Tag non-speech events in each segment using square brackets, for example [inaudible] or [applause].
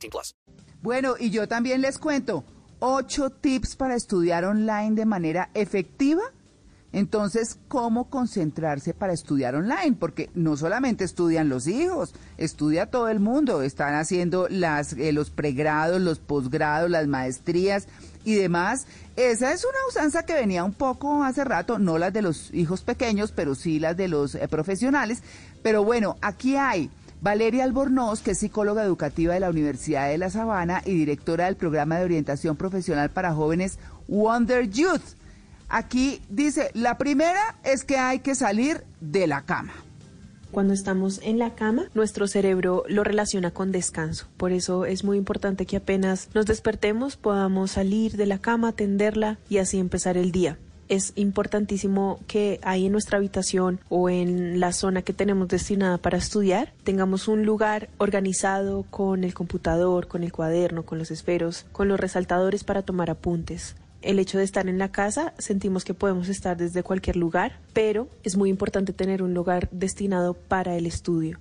18 plus. Bueno, y yo también les cuento ocho tips para estudiar online de manera efectiva. Entonces, ¿cómo concentrarse para estudiar online? Porque no solamente estudian los hijos, estudia todo el mundo. Están haciendo las, eh, los pregrados, los posgrados, las maestrías y demás. Esa es una usanza que venía un poco hace rato, no las de los hijos pequeños, pero sí las de los eh, profesionales. Pero bueno, aquí hay Valeria Albornoz, que es psicóloga educativa de la Universidad de La Sabana y directora del programa de orientación profesional para jóvenes Wonder Youth. Aquí dice, la primera es que hay que salir de la cama. Cuando estamos en la cama, nuestro cerebro lo relaciona con descanso. Por eso es muy importante que apenas nos despertemos podamos salir de la cama, tenderla y así empezar el día es importantísimo que ahí en nuestra habitación o en la zona que tenemos destinada para estudiar tengamos un lugar organizado con el computador, con el cuaderno, con los esferos, con los resaltadores para tomar apuntes el hecho de estar en la casa, sentimos que podemos estar desde cualquier lugar, pero es muy importante tener un lugar destinado para el estudio.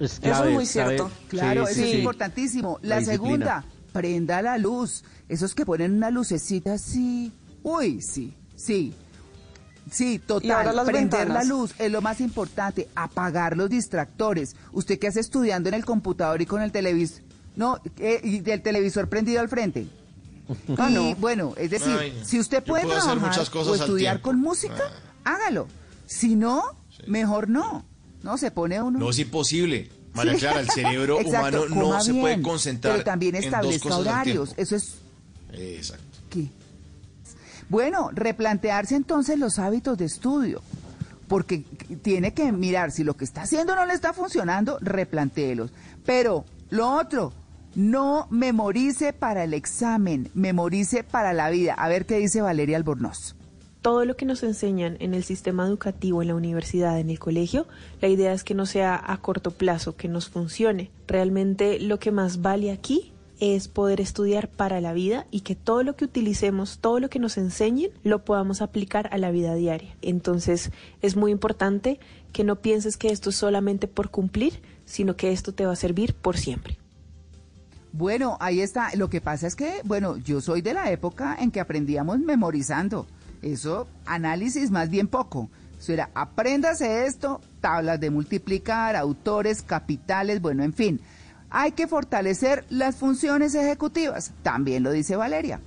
Eso es muy cierto. Claro, eso es importantísimo. La, segunda, prenda la luz. Esos que ponen una lucecita así. Uy, sí, sí. Sí, total. Prender la luz es lo más importante. Apagar los distractores. Usted que hace estudiando en el computador y con el televisor. No, eh, y del televisor prendido al frente. Ah, y bueno, es decir, si usted puede trabajar o estudiar con música, ah. hágalo. Si no, mejor no. No se pone uno. No es imposible. María Clara, el cerebro [laughs] humano no se puede concentrar. Pero también establezca horarios. Eso es. Exacto. ¿Qué? Bueno, replantearse entonces los hábitos de estudio, porque tiene que mirar si lo que está haciendo no le está funcionando, replantéelos. Pero lo otro, no memorice para el examen, memorice para la vida. A ver qué dice Valeria Albornoz todo lo que nos enseñan en el sistema educativo, en la universidad, en el colegio, la idea es que no sea a corto plazo, que nos funcione. Realmente lo que más vale aquí es poder estudiar para la vida y que todo lo que utilicemos, todo lo que nos enseñen, lo podamos aplicar a la vida diaria. Entonces es muy importante que no pienses que esto es solamente por cumplir, sino que esto te va a servir por siempre. Bueno, ahí está. Lo que pasa es que, bueno, yo soy de la época en que aprendíamos memorizando. Eso, análisis más bien poco. Eso era, apréndase esto, tablas de multiplicar, autores, capitales, bueno, en fin. Hay que fortalecer las funciones ejecutivas, también lo dice Valeria.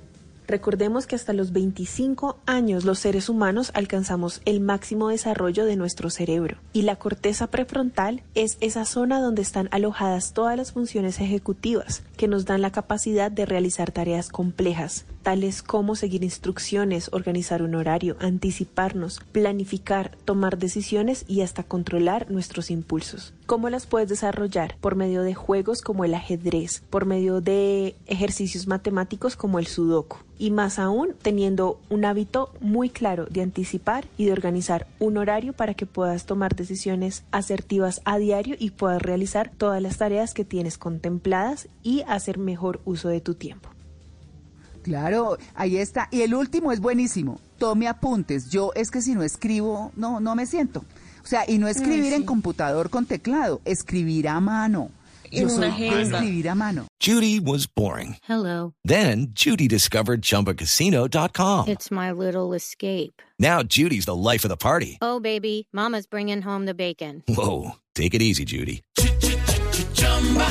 Recordemos que hasta los 25 años los seres humanos alcanzamos el máximo desarrollo de nuestro cerebro y la corteza prefrontal es esa zona donde están alojadas todas las funciones ejecutivas que nos dan la capacidad de realizar tareas complejas, tales como seguir instrucciones, organizar un horario, anticiparnos, planificar, tomar decisiones y hasta controlar nuestros impulsos. ¿Cómo las puedes desarrollar? Por medio de juegos como el ajedrez, por medio de ejercicios matemáticos como el sudoku y más aún teniendo un hábito muy claro de anticipar y de organizar un horario para que puedas tomar decisiones asertivas a diario y puedas realizar todas las tareas que tienes contempladas y hacer mejor uso de tu tiempo. Claro, ahí está. Y el último es buenísimo. Tome apuntes. Yo es que si no escribo, no, no me siento. O sea, y no escribir en computador con teclado, escribir a mano. Yo soy escribir a mano. Judy was boring. Hello. Then Judy discovered chumbacasino.com. It's my little escape. Now Judy's the life of the party. Oh, baby, mama's bringing home the bacon. Whoa, take it easy, Judy.